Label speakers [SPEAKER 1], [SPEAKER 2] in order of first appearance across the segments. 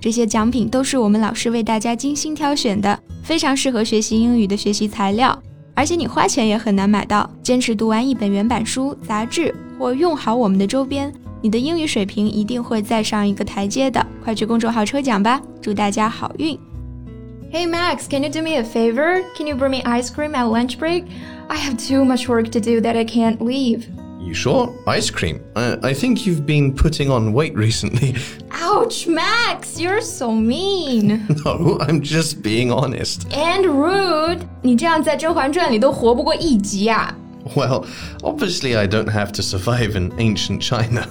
[SPEAKER 1] 这些奖品都是我们老师为大家精心挑选的，非常适合学习英语的学习材料，而且你花钱也很难买到。坚持读完一本原版书、杂志，或用好我们的周边，你的英语水平一定会再上一个台阶的。快去公众号抽奖吧，祝大家好运！Hey Max, can you do me a favor? Can you bring me ice cream at lunch break? I have too much work to do that I can't leave.
[SPEAKER 2] You sure? Ice cream? Uh, I think you've been putting on weight recently.
[SPEAKER 1] Ouch, Max, you're so mean.
[SPEAKER 2] no, I'm just being honest.
[SPEAKER 1] And rude. 你这样在《甄嬛传》里都活不过一集啊。
[SPEAKER 2] Well, obviously I don't have to survive in ancient China.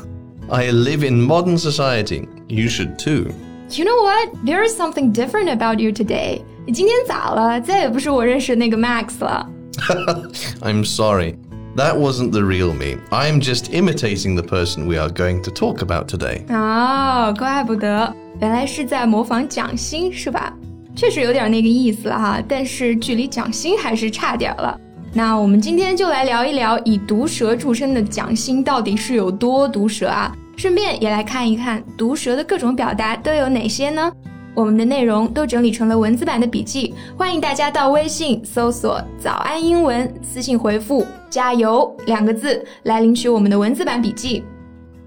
[SPEAKER 2] I live in modern society. You should too.
[SPEAKER 1] You know what? There is something different about you today. 你今天咋了？再也不是我认识的那个 Max 了。
[SPEAKER 2] I'm sorry. That wasn't the real me. I'm just imitating the person we are going to talk about today.
[SPEAKER 1] 哦，怪不得，原来是在模仿蒋欣是吧？确实有点那个意思了哈，但是距离蒋欣还是差点了。那我们今天就来聊一聊以毒舌着称的蒋欣到底是有多毒舌啊？顺便也来看一看毒舌的各种表达都有哪些呢？ 我们的内容都整理成了文字版的笔记，欢迎大家到微信搜索“早安英文”，私信回复“加油”两个字来领取我们的文字版笔记。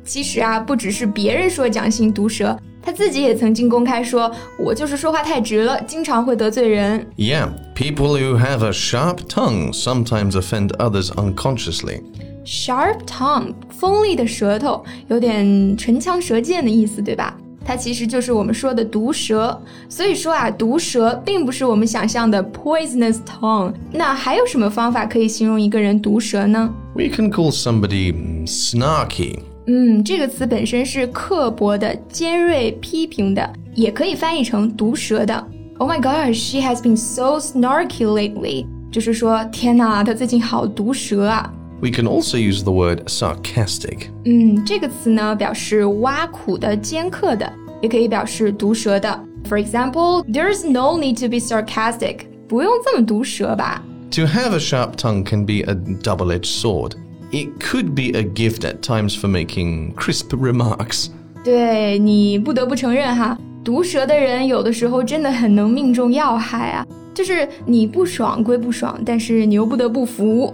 [SPEAKER 1] 其实啊，不只是别人说蒋欣毒舌，他自己也曾经公开说：“我就是说话太直了，经常会得罪人。”
[SPEAKER 2] Yeah, people who have a sharp tongue sometimes offend others unconsciously.
[SPEAKER 1] Sharp tongue，锋利的舌头，有点唇枪舌剑的意思，对吧？它其实就是我们说的毒舌，所以说啊，毒舌并不是我们想象的 poisonous tongue。那还有什么方法可以形容一个人毒舌呢？
[SPEAKER 2] We can call somebody snarky。
[SPEAKER 1] 嗯，这个词本身是刻薄的、尖锐、批评的，也可以翻译成毒舌的。Oh my gosh, she has been so snarky lately。就是说，天哪，她最近好毒舌啊。
[SPEAKER 2] We can also use the word sarcastic.
[SPEAKER 1] 嗯，这个词呢表示挖苦的、尖刻的，也可以表示毒舌的。For example, there's no need to be sarcastic. 不用这么毒舌吧。
[SPEAKER 2] To have a sharp tongue can be a double-edged sword. It could be a gift at times for making crisp remarks.
[SPEAKER 1] 对你不得不承认哈，毒舌的人有的时候真的很能命中要害啊。就是你不爽归不爽，但是你又不得不服。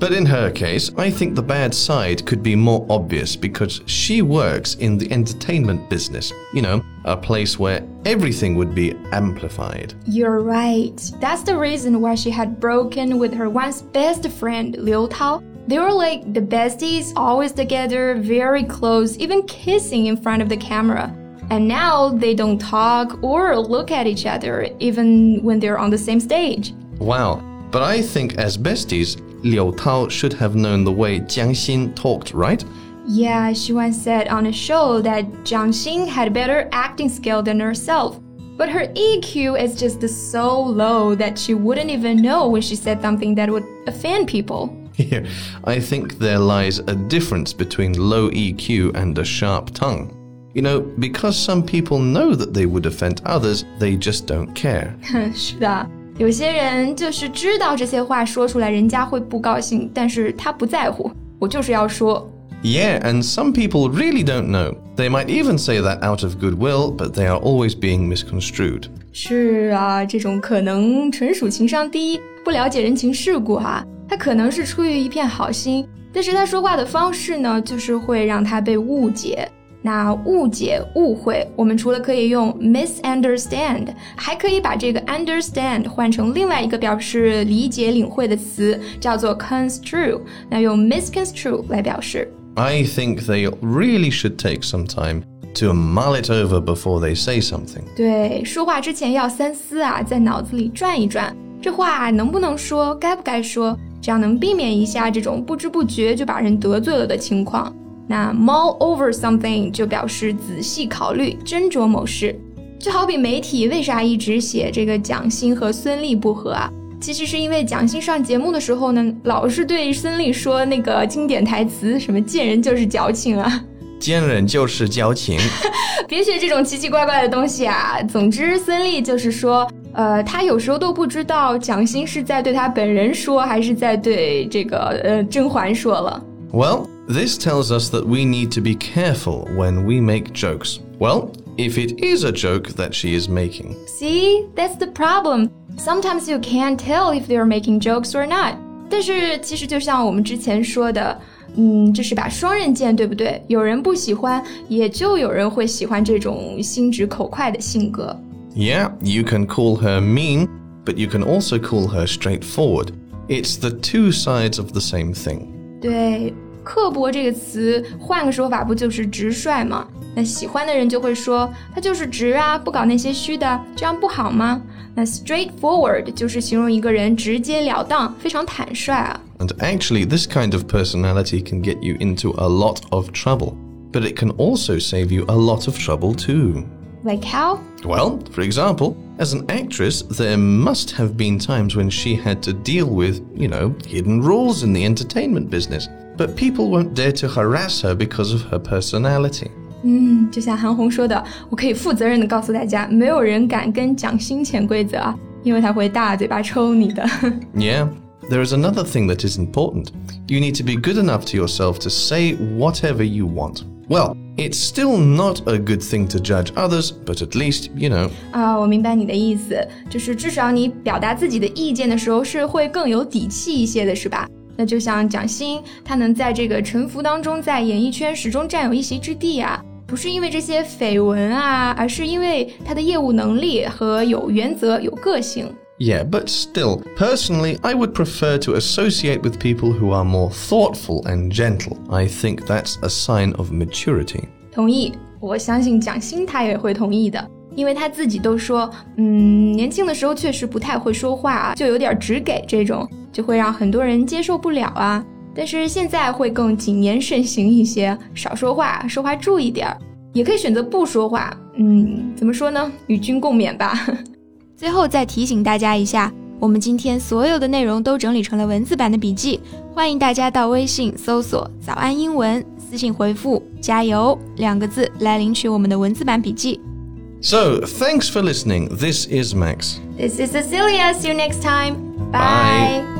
[SPEAKER 2] but in her case, I think the bad side could be more obvious because she works in the entertainment business. You know, a place where everything would be amplified.
[SPEAKER 1] You're right. That's the reason why she had broken with her once best friend, Liu Tao. They were like the besties, always together, very close, even kissing in front of the camera. And now they don't talk or look at each other, even when they're on the same stage.
[SPEAKER 2] Wow. But I think as besties, Liu Tao should have known the way Jiang Xin talked, right?
[SPEAKER 1] Yeah, she once said on a show that Jiang Xin had better acting skill than herself. But her EQ is just so low that she wouldn't even know when she said something that would offend people.
[SPEAKER 2] I think there lies a difference between low EQ and a sharp tongue. You know, because some people know that they would offend others, they just don't care.
[SPEAKER 1] 是的。有些人就是知道这些话说出来，人家会不高兴，但是他不在乎，我就是要说。
[SPEAKER 2] Yeah, and some people really don't know. They might even say that out of goodwill, but they are always being misconstrued.
[SPEAKER 1] 是啊，这种可能纯属情商低，不了解人情世故哈。他可能是出于一片好心，但是他说话的方式呢，就是会让他被误解。那误解、误会，我们除了可以用 misunderstand，还可以把这个 understand 换成另外一个表示理解、领会的词，叫做 construe。那用 misconstrue 来表示。
[SPEAKER 2] I think they really should take some time to mull it over before they say something.
[SPEAKER 1] 对，说话之前要三思啊，在脑子里转一转，这话能不能说，该不该说，这样能避免一下这种不知不觉就把人得罪了的情况。 那 mull over something 就表示仔细考虑、斟酌某事，就好比媒体为啥一直写这个蒋欣和孙俪不和啊？其实是因为蒋欣上节目的时候呢，老是对孙俪说那个经典台词，什么见人就是矫情啊，
[SPEAKER 2] 见人就是矫情，
[SPEAKER 1] 别学这种奇奇怪怪的东西啊。总之，孙俪就是说，呃，她有时候都不知道蒋欣是在对她本人说，还是在对这个呃甄嬛说了。
[SPEAKER 2] Well. This tells us that we need to be careful when we make jokes. Well, if it is a joke that she is making.
[SPEAKER 1] See, that's the problem. Sometimes you can't tell if they're making jokes or not. 但是其实就像我们之前说的，嗯，这是把双刃剑，对不对？有人不喜欢，也就有人会喜欢这种心直口快的性格。
[SPEAKER 2] Yeah, you can call her mean, but you can also call her straightforward. It's the two sides of the same thing.
[SPEAKER 1] 对。 刻薄这个词，换个说法不就是直率吗？那喜欢的人就会说他就是直啊，不搞那些虚的，这样不好吗？那 straightforward 就是形容一个人直截了当，非常坦率啊。
[SPEAKER 2] And actually, this kind of personality can get you into a lot of trouble, but it can also save you a lot of trouble too.
[SPEAKER 1] Like how?
[SPEAKER 2] Well, for example, as an actress, there must have been times when she had to deal with, you know, hidden rules in the entertainment business but people won't dare to harass her because of her personality.
[SPEAKER 1] 嗯，就像韩红说的，我可以负责任的告诉大家，没有人敢跟蒋欣潜规则啊，因为他会大嘴巴抽你的。
[SPEAKER 2] yeah. There is another thing that is important. You need to be good enough to yourself to say whatever you want. Well, it's still not a good thing to judge others, but at least you know.
[SPEAKER 1] 啊，我明白你的意思，就是至少你表达自己的意见的时候是会更有底气一些的，是吧？ 那就像蒋欣，她能在这个沉浮当中，在演艺圈始终占有一席之地啊，不是因为这些绯闻啊，而是因为她的业务能力和有原则、有个性。
[SPEAKER 2] Yeah, but still, personally, I would prefer to associate with people who are more thoughtful and gentle. I think that's a sign of maturity.
[SPEAKER 1] 同意，我相信蒋欣她也会同意的，因为她自己都说，嗯，年轻的时候确实不太会说话，就有点直给这种。就会让很多人接受不了啊。但是现在会更谨言慎行一些，少说话，说话注意点儿，也可以选择不说话。嗯，怎么说呢？与君共勉吧。最后再提醒大家一下，我们今天所有的内容都整理成了文字版的笔记，欢迎大家到微信搜索“早安英文”，私信回复“加油”两个字来领取我们的文字版笔记。
[SPEAKER 2] So, thanks for listening. This is Max.
[SPEAKER 1] This is Cecilia. See you next time. Bye. Bye.